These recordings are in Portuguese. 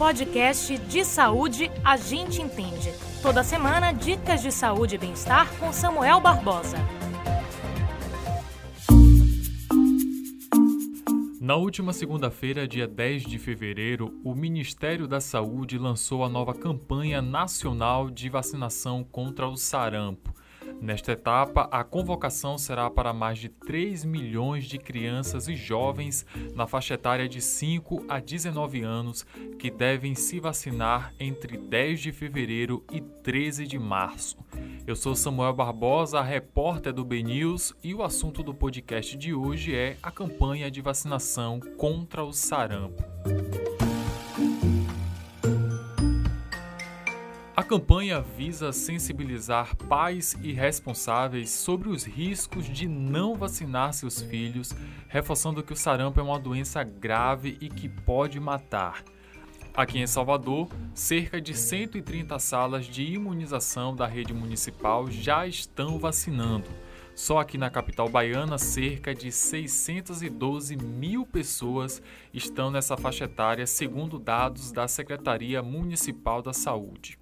podcast de saúde A Gente Entende. Toda semana, dicas de saúde e bem-estar com Samuel Barbosa. Na última segunda-feira, dia 10 de fevereiro, o Ministério da Saúde lançou a nova campanha nacional de vacinação contra o sarampo. Nesta etapa, a convocação será para mais de 3 milhões de crianças e jovens na faixa etária de 5 a 19 anos que devem se vacinar entre 10 de fevereiro e 13 de março. Eu sou Samuel Barbosa, repórter do BNews, e o assunto do podcast de hoje é a campanha de vacinação contra o sarampo. Campanha visa sensibilizar pais e responsáveis sobre os riscos de não vacinar seus filhos, reforçando que o sarampo é uma doença grave e que pode matar. Aqui em Salvador, cerca de 130 salas de imunização da rede municipal já estão vacinando. Só aqui na capital baiana, cerca de 612 mil pessoas estão nessa faixa etária, segundo dados da Secretaria Municipal da Saúde.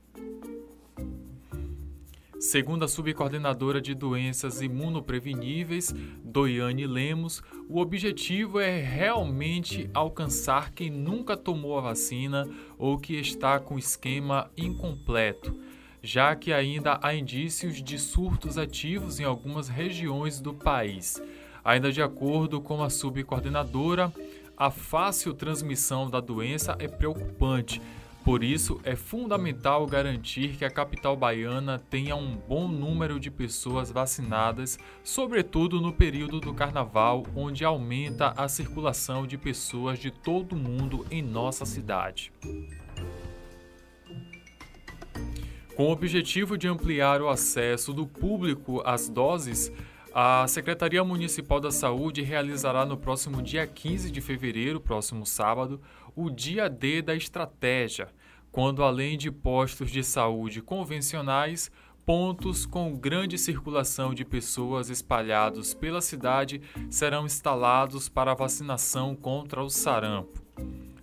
Segundo a subcoordenadora de doenças imunopreveníveis, Doiane Lemos, o objetivo é realmente alcançar quem nunca tomou a vacina ou que está com esquema incompleto, já que ainda há indícios de surtos ativos em algumas regiões do país. Ainda de acordo com a subcoordenadora, a fácil transmissão da doença é preocupante por isso, é fundamental garantir que a capital baiana tenha um bom número de pessoas vacinadas, sobretudo no período do carnaval, onde aumenta a circulação de pessoas de todo o mundo em nossa cidade. Com o objetivo de ampliar o acesso do público às doses, a Secretaria Municipal da Saúde realizará no próximo dia 15 de fevereiro, próximo sábado, o Dia D da Estratégia, quando além de postos de saúde convencionais, pontos com grande circulação de pessoas espalhados pela cidade serão instalados para vacinação contra o sarampo.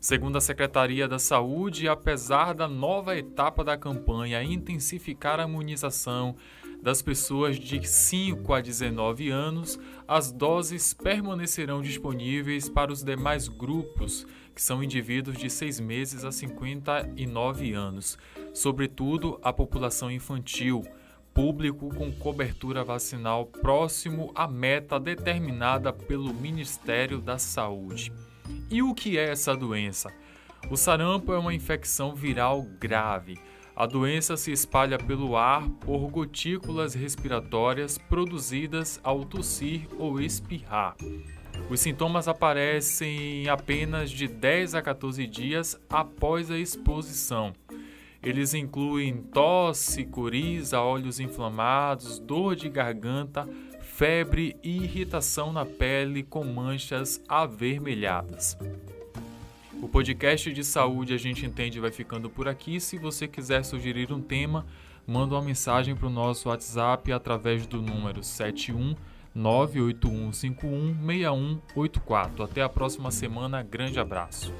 Segundo a Secretaria da Saúde, apesar da nova etapa da campanha intensificar a imunização das pessoas de 5 a 19 anos, as doses permanecerão disponíveis para os demais grupos, que são indivíduos de 6 meses a 59 anos, sobretudo a população infantil, público com cobertura vacinal próximo à meta determinada pelo Ministério da Saúde. E o que é essa doença? O sarampo é uma infecção viral grave a doença se espalha pelo ar por gotículas respiratórias produzidas ao tossir ou espirrar. Os sintomas aparecem apenas de 10 a 14 dias após a exposição. Eles incluem tosse, coriza, olhos inflamados, dor de garganta, febre e irritação na pele com manchas avermelhadas. O podcast de saúde a gente entende vai ficando por aqui. Se você quiser sugerir um tema, manda uma mensagem para o nosso WhatsApp através do número 71 981516184. Até a próxima semana. Grande abraço.